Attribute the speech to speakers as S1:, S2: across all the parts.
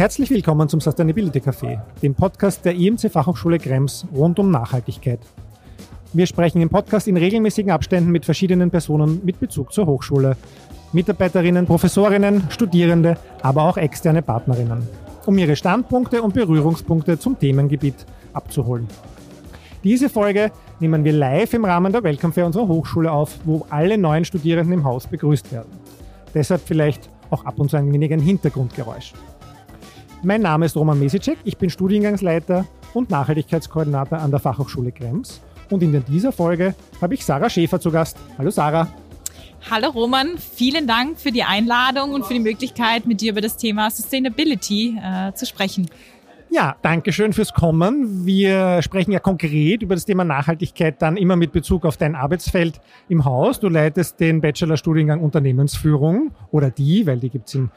S1: Herzlich willkommen zum Sustainability Café, dem Podcast der IMC Fachhochschule Krems rund um Nachhaltigkeit. Wir sprechen im Podcast in regelmäßigen Abständen mit verschiedenen Personen mit Bezug zur Hochschule. Mitarbeiterinnen, Professorinnen, Studierende, aber auch externe Partnerinnen, um ihre Standpunkte und Berührungspunkte zum Themengebiet abzuholen. Diese Folge nehmen wir live im Rahmen der Welcome Fair unserer Hochschule auf, wo alle neuen Studierenden im Haus begrüßt werden. Deshalb vielleicht auch ab und zu ein wenig ein Hintergrundgeräusch. Mein Name ist Roman Mesicek, ich bin Studiengangsleiter und Nachhaltigkeitskoordinator an der Fachhochschule Krems. Und in dieser Folge habe ich Sarah Schäfer zu Gast. Hallo Sarah.
S2: Hallo Roman, vielen Dank für die Einladung und für die Möglichkeit, mit dir über das Thema Sustainability äh, zu sprechen.
S1: Ja, danke schön fürs Kommen. Wir sprechen ja konkret über das Thema Nachhaltigkeit dann immer mit Bezug auf dein Arbeitsfeld im Haus. Du leitest den Bachelorstudiengang Unternehmensführung oder die, weil die gibt's in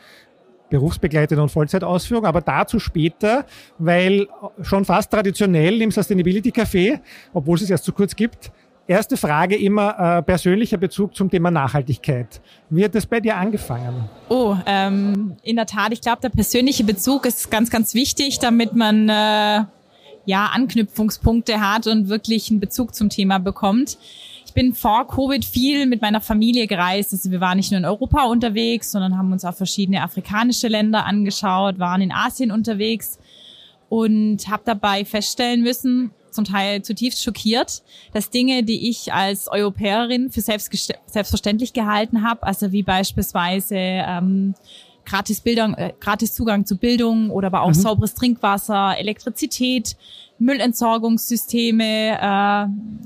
S1: berufsbegleitete und Vollzeitausführung, aber dazu später, weil schon fast traditionell im Sustainability Café, obwohl es es erst zu kurz gibt, erste Frage immer äh, persönlicher Bezug zum Thema Nachhaltigkeit. Wie hat das bei dir angefangen?
S2: Oh, ähm, in der Tat, ich glaube, der persönliche Bezug ist ganz, ganz wichtig, damit man äh, ja Anknüpfungspunkte hat und wirklich einen Bezug zum Thema bekommt ich bin vor Covid viel mit meiner Familie gereist. Also wir waren nicht nur in Europa unterwegs, sondern haben uns auch verschiedene afrikanische Länder angeschaut, waren in Asien unterwegs und habe dabei feststellen müssen, zum Teil zutiefst schockiert, dass Dinge, die ich als Europäerin für selbstverständlich gehalten habe, also wie beispielsweise ähm, gratis Bildung, äh, gratis Zugang zu Bildung oder aber auch mhm. sauberes Trinkwasser, Elektrizität, Müllentsorgungssysteme, äh,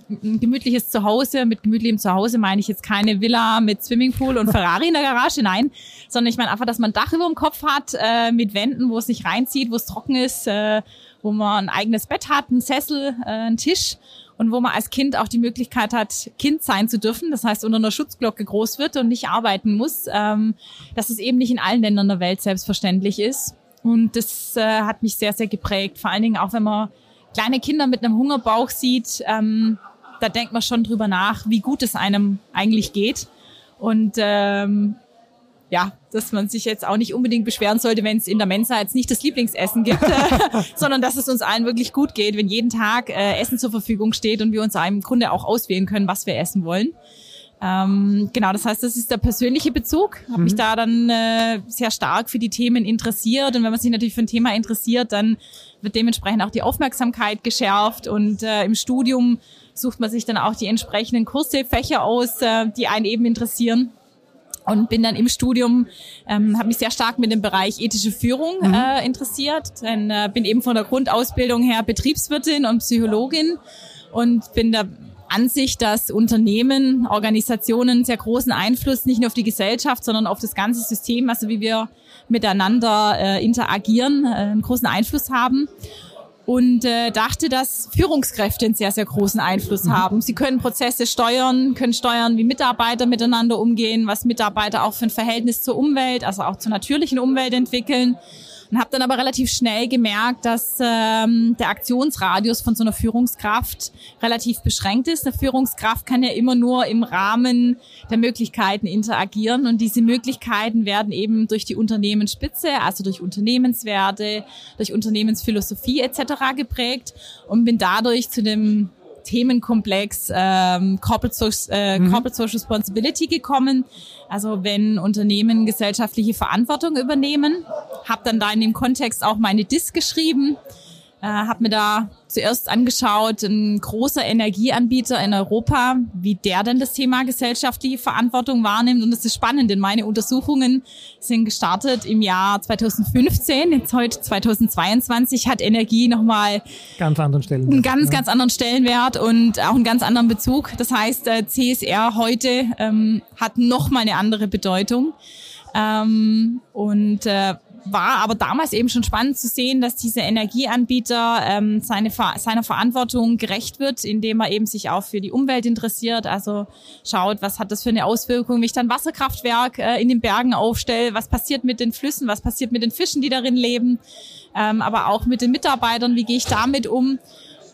S2: ein gemütliches Zuhause. Mit gemütlichem Zuhause meine ich jetzt keine Villa mit Swimmingpool und Ferrari in der Garage, nein, sondern ich meine einfach, dass man ein Dach über dem Kopf hat, äh, mit Wänden, wo es nicht reinzieht, wo es trocken ist, äh, wo man ein eigenes Bett hat, einen Sessel, äh, einen Tisch und wo man als Kind auch die Möglichkeit hat, Kind sein zu dürfen, das heißt unter einer Schutzglocke groß wird und nicht arbeiten muss, ähm, dass es eben nicht in allen Ländern der Welt selbstverständlich ist. Und das äh, hat mich sehr, sehr geprägt. Vor allen Dingen auch, wenn man kleine Kinder mit einem Hungerbauch sieht, ähm, da denkt man schon drüber nach, wie gut es einem eigentlich geht. Und ähm, ja, dass man sich jetzt auch nicht unbedingt beschweren sollte, wenn es in der Mensa jetzt nicht das Lieblingsessen gibt, sondern dass es uns allen wirklich gut geht, wenn jeden Tag äh, Essen zur Verfügung steht und wir uns im Grunde auch auswählen können, was wir essen wollen. Ähm, genau, das heißt, das ist der persönliche Bezug. Habe mhm. mich da dann äh, sehr stark für die Themen interessiert. Und wenn man sich natürlich für ein Thema interessiert, dann wird dementsprechend auch die Aufmerksamkeit geschärft. Und äh, im Studium sucht man sich dann auch die entsprechenden Kurse, Fächer aus, äh, die einen eben interessieren und bin dann im Studium, ähm, habe mich sehr stark mit dem Bereich ethische Führung mhm. äh, interessiert. Denn, äh, bin eben von der Grundausbildung her Betriebswirtin und Psychologin und bin der Ansicht, dass Unternehmen, Organisationen sehr großen Einfluss nicht nur auf die Gesellschaft, sondern auf das ganze System, also wie wir miteinander äh, interagieren, äh, einen großen Einfluss haben und äh, dachte, dass Führungskräfte einen sehr, sehr großen Einfluss mhm. haben. Sie können Prozesse steuern, können steuern, wie Mitarbeiter miteinander umgehen, was Mitarbeiter auch für ein Verhältnis zur Umwelt, also auch zur natürlichen Umwelt entwickeln und habe dann aber relativ schnell gemerkt, dass ähm, der Aktionsradius von so einer Führungskraft relativ beschränkt ist. Eine Führungskraft kann ja immer nur im Rahmen der Möglichkeiten interagieren und diese Möglichkeiten werden eben durch die Unternehmensspitze, also durch Unternehmenswerte, durch Unternehmensphilosophie etc. geprägt und bin dadurch zu dem Themenkomplex ähm, Corporate, so äh, mhm. Corporate Social Responsibility gekommen. Also wenn Unternehmen gesellschaftliche Verantwortung übernehmen, habe dann da in dem Kontext auch meine DIS geschrieben äh, habe mir da zuerst angeschaut, ein großer Energieanbieter in Europa, wie der denn das Thema gesellschaftliche Verantwortung wahrnimmt. Und das ist spannend, denn meine Untersuchungen sind gestartet im Jahr 2015. Jetzt heute 2022 hat Energie nochmal
S1: ganz anderen Stellenwert,
S2: einen ganz, ganz anderen Stellenwert und auch einen ganz anderen Bezug. Das heißt, äh, CSR heute ähm, hat nochmal eine andere Bedeutung. Ähm, und äh, war aber damals eben schon spannend zu sehen, dass dieser Energieanbieter ähm, seine, seiner Verantwortung gerecht wird, indem er eben sich auch für die Umwelt interessiert, also schaut, was hat das für eine Auswirkung, wenn ich dann Wasserkraftwerk äh, in den Bergen aufstelle, was passiert mit den Flüssen, was passiert mit den Fischen, die darin leben, ähm, aber auch mit den Mitarbeitern, wie gehe ich damit um.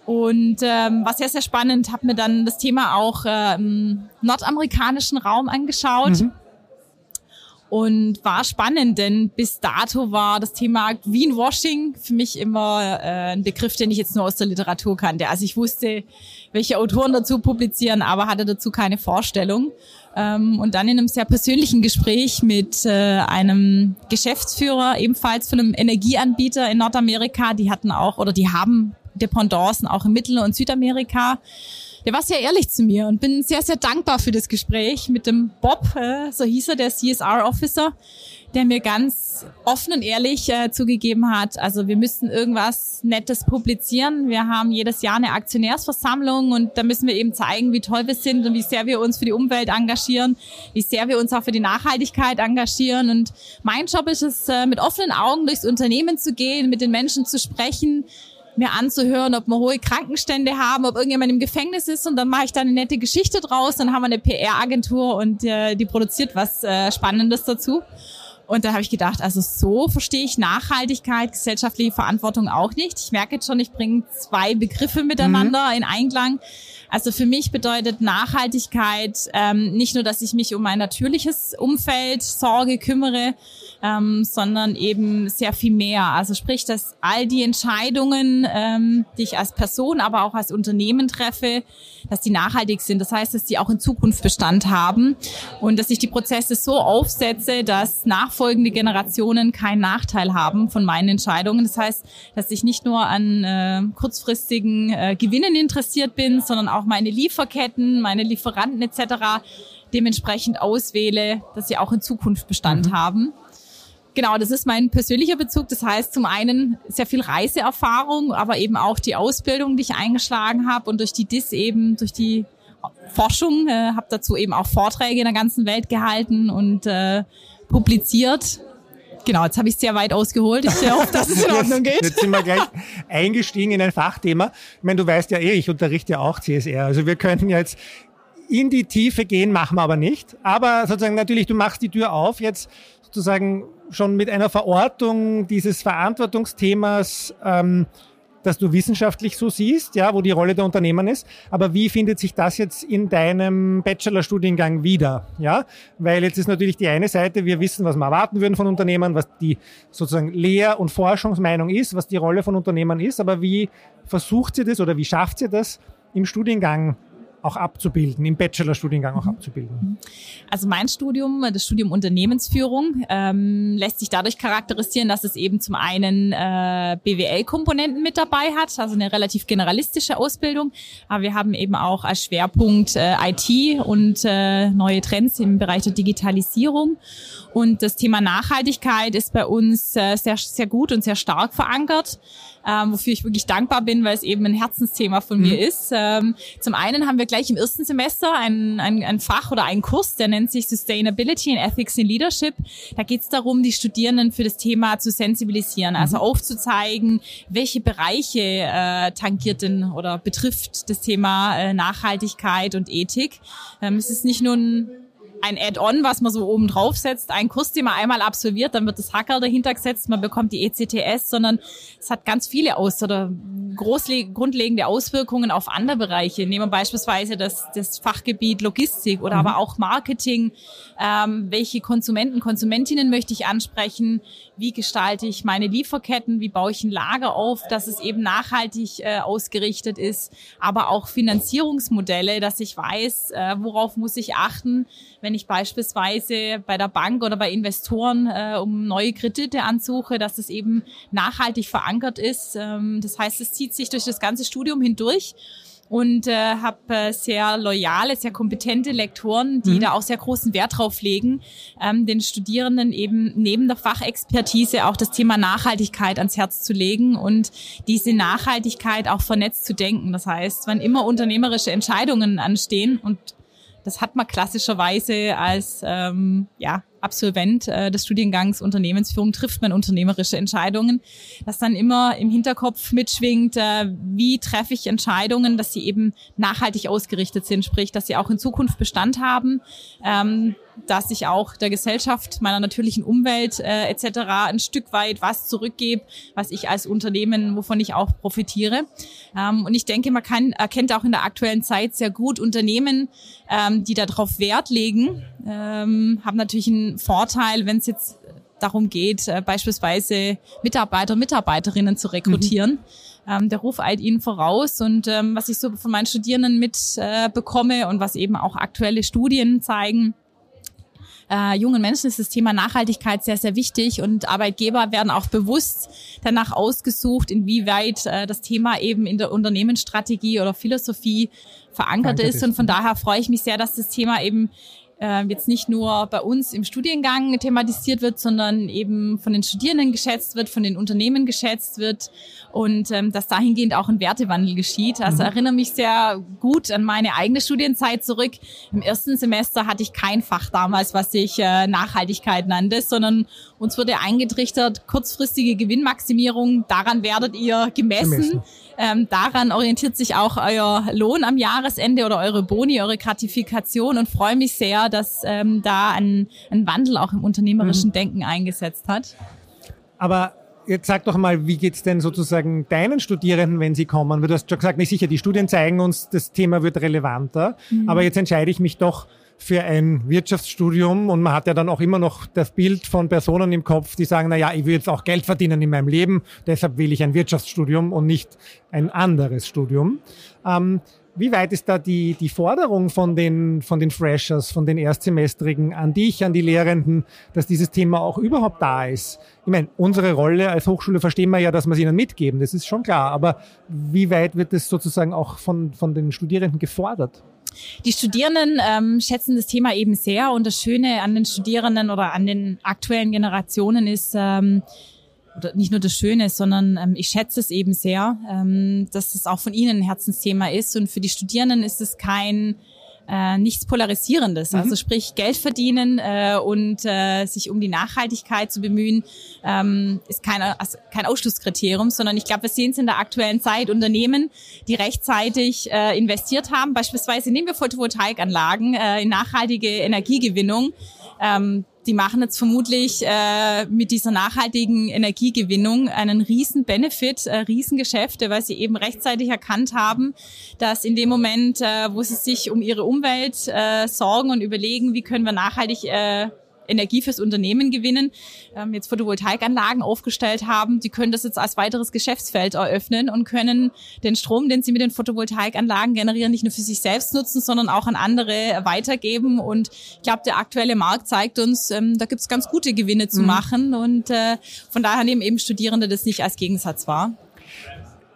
S2: Und ähm, war sehr, sehr spannend, habe mir dann das Thema auch äh, im nordamerikanischen Raum angeschaut. Mhm und war spannend, denn bis dato war das Thema Greenwashing für mich immer äh, ein Begriff, den ich jetzt nur aus der Literatur kannte. Also ich wusste, welche Autoren dazu publizieren, aber hatte dazu keine Vorstellung. Ähm, und dann in einem sehr persönlichen Gespräch mit äh, einem Geschäftsführer, ebenfalls von einem Energieanbieter in Nordamerika, die hatten auch oder die haben Dependancen auch in Mittel- und Südamerika. Der war sehr ehrlich zu mir und bin sehr, sehr dankbar für das Gespräch mit dem Bob, äh, so hieß er, der CSR-Officer, der mir ganz offen und ehrlich äh, zugegeben hat, also wir müssen irgendwas Nettes publizieren. Wir haben jedes Jahr eine Aktionärsversammlung und da müssen wir eben zeigen, wie toll wir sind und wie sehr wir uns für die Umwelt engagieren, wie sehr wir uns auch für die Nachhaltigkeit engagieren. Und mein Job ist es, äh, mit offenen Augen durchs Unternehmen zu gehen, mit den Menschen zu sprechen, mir anzuhören, ob wir hohe Krankenstände haben, ob irgendjemand im Gefängnis ist und dann mache ich da eine nette Geschichte draus, dann haben wir eine PR-Agentur und äh, die produziert was äh, Spannendes dazu. Und da habe ich gedacht, also so verstehe ich Nachhaltigkeit, gesellschaftliche Verantwortung auch nicht. Ich merke jetzt schon, ich bringe zwei Begriffe miteinander mhm. in Einklang. Also für mich bedeutet Nachhaltigkeit ähm, nicht nur, dass ich mich um mein natürliches Umfeld sorge, kümmere, ähm, sondern eben sehr viel mehr. Also sprich, dass all die Entscheidungen, ähm, die ich als Person, aber auch als Unternehmen treffe, dass die nachhaltig sind. Das heißt, dass die auch in Zukunft Bestand haben und dass ich die Prozesse so aufsetze, dass nachfolgende Generationen keinen Nachteil haben von meinen Entscheidungen. Das heißt, dass ich nicht nur an äh, kurzfristigen äh, Gewinnen interessiert bin, sondern auch meine Lieferketten, meine Lieferanten etc. dementsprechend auswähle, dass sie auch in Zukunft Bestand mhm. haben. Genau, das ist mein persönlicher Bezug. Das heißt zum einen sehr viel Reiseerfahrung, aber eben auch die Ausbildung, die ich eingeschlagen habe und durch die DIS eben, durch die Forschung, äh, habe dazu eben auch Vorträge in der ganzen Welt gehalten und äh, publiziert. Genau, jetzt habe ich sehr weit ausgeholt. Ich hoffe, dass es in Ordnung geht.
S1: Jetzt, jetzt sind wir gleich eingestiegen in ein Fachthema. Ich meine, du weißt ja eh, ich unterrichte ja auch CSR. Also wir könnten jetzt in die Tiefe gehen, machen wir aber nicht. Aber sozusagen natürlich, du machst die Tür auf. Jetzt sozusagen schon mit einer Verortung dieses Verantwortungsthemas, ähm, das du wissenschaftlich so siehst, ja, wo die Rolle der Unternehmen ist. Aber wie findet sich das jetzt in deinem Bachelorstudiengang wieder? Ja, weil jetzt ist natürlich die eine Seite, wir wissen, was wir erwarten würden von Unternehmen, was die sozusagen Lehr- und Forschungsmeinung ist, was die Rolle von Unternehmen ist. Aber wie versucht sie das oder wie schafft sie das im Studiengang auch abzubilden, im Bachelorstudiengang auch mhm. abzubilden?
S2: Also mein Studium, das Studium Unternehmensführung, ähm, lässt sich dadurch charakterisieren, dass es eben zum einen äh, BWL-Komponenten mit dabei hat, also eine relativ generalistische Ausbildung, aber wir haben eben auch als Schwerpunkt äh, IT und äh, neue Trends im Bereich der Digitalisierung. Und das Thema Nachhaltigkeit ist bei uns äh, sehr, sehr gut und sehr stark verankert ähm, wofür ich wirklich dankbar bin, weil es eben ein Herzensthema von mhm. mir ist. Ähm, zum einen haben wir gleich im ersten Semester ein, ein, ein Fach oder einen Kurs, der nennt sich Sustainability and Ethics in Leadership. Da geht es darum, die Studierenden für das Thema zu sensibilisieren, also mhm. aufzuzeigen, welche Bereiche äh, tangiert denn oder betrifft das Thema äh, Nachhaltigkeit und Ethik. Ähm, es ist nicht nur ein ein Add-on, was man so oben drauf setzt, ein Kurs, den man einmal absolviert, dann wird das Hacker dahinter gesetzt, man bekommt die ECTS, sondern es hat ganz viele Aus- oder grundlegende Auswirkungen auf andere Bereiche. Nehmen wir beispielsweise das, das Fachgebiet Logistik oder mhm. aber auch Marketing. Ähm, welche Konsumenten, Konsumentinnen möchte ich ansprechen? Wie gestalte ich meine Lieferketten? Wie baue ich ein Lager auf, dass es eben nachhaltig äh, ausgerichtet ist? Aber auch Finanzierungsmodelle, dass ich weiß, äh, worauf muss ich achten, wenn ich beispielsweise bei der Bank oder bei Investoren äh, um neue Kredite ansuche, dass es eben nachhaltig verankert ist. Ähm, das heißt, es zieht sich durch das ganze Studium hindurch und äh, habe äh, sehr loyale, sehr kompetente Lektoren, die mhm. da auch sehr großen Wert drauf legen, ähm, den Studierenden eben neben der Fachexpertise auch das Thema Nachhaltigkeit ans Herz zu legen und diese Nachhaltigkeit auch vernetzt zu denken. Das heißt, wann immer unternehmerische Entscheidungen anstehen und das hat man klassischerweise als ähm, ja, Absolvent äh, des Studiengangs Unternehmensführung trifft man unternehmerische Entscheidungen, dass dann immer im Hinterkopf mitschwingt, äh, wie treffe ich Entscheidungen, dass sie eben nachhaltig ausgerichtet sind, sprich, dass sie auch in Zukunft Bestand haben, ähm, dass ich auch der Gesellschaft, meiner natürlichen Umwelt äh, etc. ein Stück weit was zurückgebe, was ich als Unternehmen, wovon ich auch profitiere. Ähm, und ich denke, man kann erkennt auch in der aktuellen Zeit sehr gut Unternehmen, ähm, die darauf Wert legen, ähm, haben natürlich einen Vorteil, wenn es jetzt darum geht, äh, beispielsweise Mitarbeiter, Mitarbeiterinnen zu rekrutieren. Mhm. Ähm, der Ruf eilt ihnen voraus und ähm, was ich so von meinen Studierenden mitbekomme äh, bekomme und was eben auch aktuelle Studien zeigen, äh, jungen Menschen ist das Thema Nachhaltigkeit sehr, sehr wichtig und Arbeitgeber werden auch bewusst danach ausgesucht, inwieweit äh, das Thema eben in der Unternehmensstrategie oder Philosophie verankert ist. Und von daher freue ich mich sehr, dass das Thema eben äh, jetzt nicht nur bei uns im Studiengang thematisiert wird, sondern eben von den Studierenden geschätzt wird, von den Unternehmen geschätzt wird und ähm, dass dahingehend auch ein Wertewandel geschieht. Also mhm. erinnere mich sehr gut an meine eigene Studienzeit zurück. Im ersten Semester hatte ich kein Fach damals, was sich äh, Nachhaltigkeit nannte, sondern uns wurde eingetrichtert, kurzfristige Gewinnmaximierung, daran werdet ihr gemessen. gemessen. Ähm, daran orientiert sich auch euer Lohn am Jahresende oder eure Boni, eure Gratifikation und freue mich sehr, dass ähm, da ein, ein Wandel auch im unternehmerischen mhm. Denken eingesetzt hat.
S1: Aber Jetzt sag doch mal, wie geht's denn sozusagen deinen Studierenden, wenn sie kommen? Du hast schon gesagt, nicht sicher, die Studien zeigen uns, das Thema wird relevanter. Mhm. Aber jetzt entscheide ich mich doch für ein Wirtschaftsstudium und man hat ja dann auch immer noch das Bild von Personen im Kopf, die sagen, na ja, ich will jetzt auch Geld verdienen in meinem Leben, deshalb will ich ein Wirtschaftsstudium und nicht ein anderes Studium. Ähm, wie weit ist da die, die Forderung von den, von den Freshers, von den Erstsemestrigen an dich, an die Lehrenden, dass dieses Thema auch überhaupt da ist? Ich meine, unsere Rolle als Hochschule verstehen wir ja, dass wir es ihnen mitgeben, das ist schon klar. Aber wie weit wird das sozusagen auch von, von den Studierenden gefordert?
S2: Die Studierenden ähm, schätzen das Thema eben sehr und das Schöne an den Studierenden oder an den aktuellen Generationen ist, ähm, oder nicht nur das Schöne, sondern ähm, ich schätze es eben sehr, ähm, dass es auch von Ihnen ein Herzensthema ist. Und für die Studierenden ist es kein äh, nichts Polarisierendes. Mhm. Also sprich Geld verdienen äh, und äh, sich um die Nachhaltigkeit zu bemühen, ähm, ist keine, also kein Ausschlusskriterium, sondern ich glaube, wir sehen es in der aktuellen Zeit. Unternehmen, die rechtzeitig äh, investiert haben, beispielsweise nehmen wir Photovoltaikanlagen äh, in nachhaltige Energiegewinnung. Ähm, die machen jetzt vermutlich äh, mit dieser nachhaltigen Energiegewinnung einen riesen Benefit, äh, Riesengeschäfte, weil sie eben rechtzeitig erkannt haben, dass in dem Moment, äh, wo sie sich um ihre Umwelt äh, sorgen und überlegen, wie können wir nachhaltig äh, Energie fürs Unternehmen gewinnen, ähm, jetzt Photovoltaikanlagen aufgestellt haben, die können das jetzt als weiteres Geschäftsfeld eröffnen und können den Strom, den sie mit den Photovoltaikanlagen generieren, nicht nur für sich selbst nutzen, sondern auch an andere weitergeben. Und ich glaube, der aktuelle Markt zeigt uns, ähm, da gibt es ganz gute Gewinne zu mhm. machen. Und äh, von daher nehmen eben Studierende das nicht als Gegensatz wahr.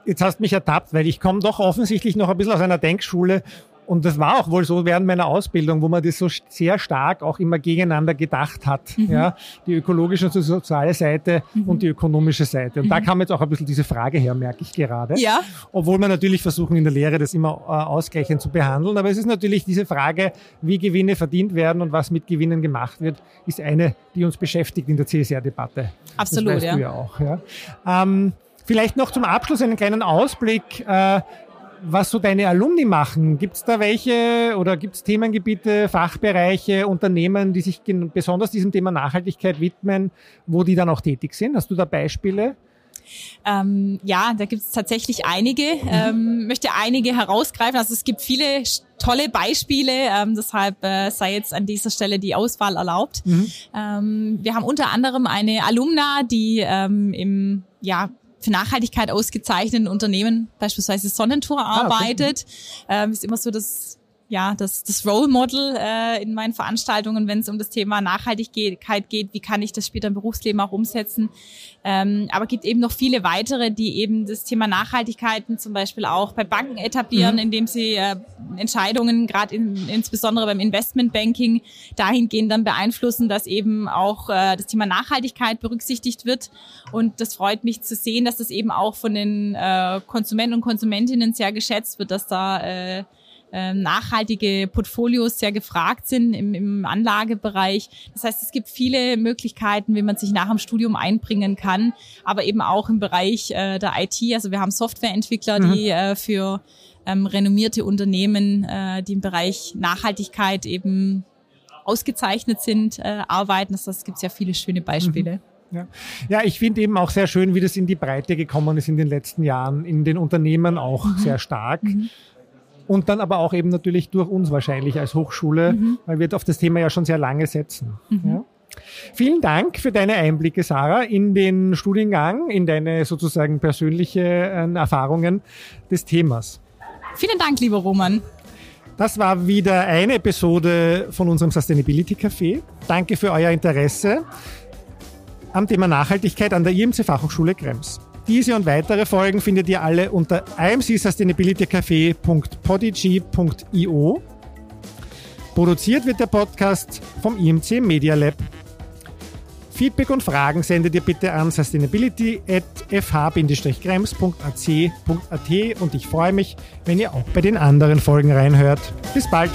S1: Jetzt hast mich ertappt, weil ich komme doch offensichtlich noch ein bisschen aus einer Denkschule, und das war auch wohl so während meiner Ausbildung, wo man das so sehr stark auch immer gegeneinander gedacht hat. Mhm. Ja, die ökologische und die soziale Seite mhm. und die ökonomische Seite. Und mhm. da kam jetzt auch ein bisschen diese Frage her, merke ich gerade.
S2: Ja.
S1: Obwohl wir natürlich versuchen in der Lehre das immer äh, ausgleichend zu behandeln. Aber es ist natürlich diese Frage, wie Gewinne verdient werden und was mit Gewinnen gemacht wird, ist eine, die uns beschäftigt in der CSR-Debatte.
S2: Absolut, das weißt
S1: ja. Du ja auch. Ja. Ähm, Vielleicht noch zum Abschluss einen kleinen Ausblick. Was so deine Alumni machen. Gibt es da welche oder gibt es Themengebiete, Fachbereiche, Unternehmen, die sich besonders diesem Thema Nachhaltigkeit widmen, wo die dann auch tätig sind? Hast du da Beispiele?
S2: Ähm, ja, da gibt es tatsächlich einige. Ähm, möchte einige herausgreifen. Also es gibt viele tolle Beispiele, ähm, deshalb äh, sei jetzt an dieser Stelle die Auswahl erlaubt. Mhm. Ähm, wir haben unter anderem eine Alumna, die ähm, im ja, für Nachhaltigkeit ausgezeichneten Unternehmen, beispielsweise Sonnentour, arbeitet. Ah, okay. ähm, ist immer so das ja, das, das Role Model äh, in meinen Veranstaltungen, wenn es um das Thema Nachhaltigkeit geht, wie kann ich das später im Berufsleben auch umsetzen. Ähm, aber gibt eben noch viele weitere, die eben das Thema Nachhaltigkeiten zum Beispiel auch bei Banken etablieren, mhm. indem sie äh, Entscheidungen, gerade in, insbesondere beim Investmentbanking, dahingehend dann beeinflussen, dass eben auch äh, das Thema Nachhaltigkeit berücksichtigt wird. Und das freut mich zu sehen, dass das eben auch von den äh, Konsumenten und Konsumentinnen sehr geschätzt wird, dass da äh, nachhaltige Portfolios sehr gefragt sind im, im Anlagebereich. Das heißt, es gibt viele Möglichkeiten, wie man sich nach dem Studium einbringen kann, aber eben auch im Bereich äh, der IT. Also wir haben Softwareentwickler, mhm. die äh, für ähm, renommierte Unternehmen, äh, die im Bereich Nachhaltigkeit eben ausgezeichnet sind, äh, arbeiten. Das, das gibt ja viele schöne Beispiele. Mhm.
S1: Ja, ja ich finde eben auch sehr schön, wie das in die Breite gekommen ist in den letzten Jahren, in den Unternehmen auch mhm. sehr stark. Mhm und dann aber auch eben natürlich durch uns wahrscheinlich als Hochschule, mhm. weil wir auf das Thema ja schon sehr lange setzen. Mhm. Ja. Vielen Dank für deine Einblicke, Sarah, in den Studiengang, in deine sozusagen persönliche äh, Erfahrungen des Themas.
S2: Vielen Dank, lieber Roman.
S1: Das war wieder eine Episode von unserem Sustainability Café. Danke für euer Interesse am Thema Nachhaltigkeit an der IMC Fachhochschule Krems. Diese und weitere Folgen findet ihr alle unter imcsustainabilitycafé.podigy.io. Produziert wird der Podcast vom IMC Media Lab. Feedback und Fragen sendet ihr bitte an sustainability.fh-krems.ac.at und ich freue mich, wenn ihr auch bei den anderen Folgen reinhört. Bis bald!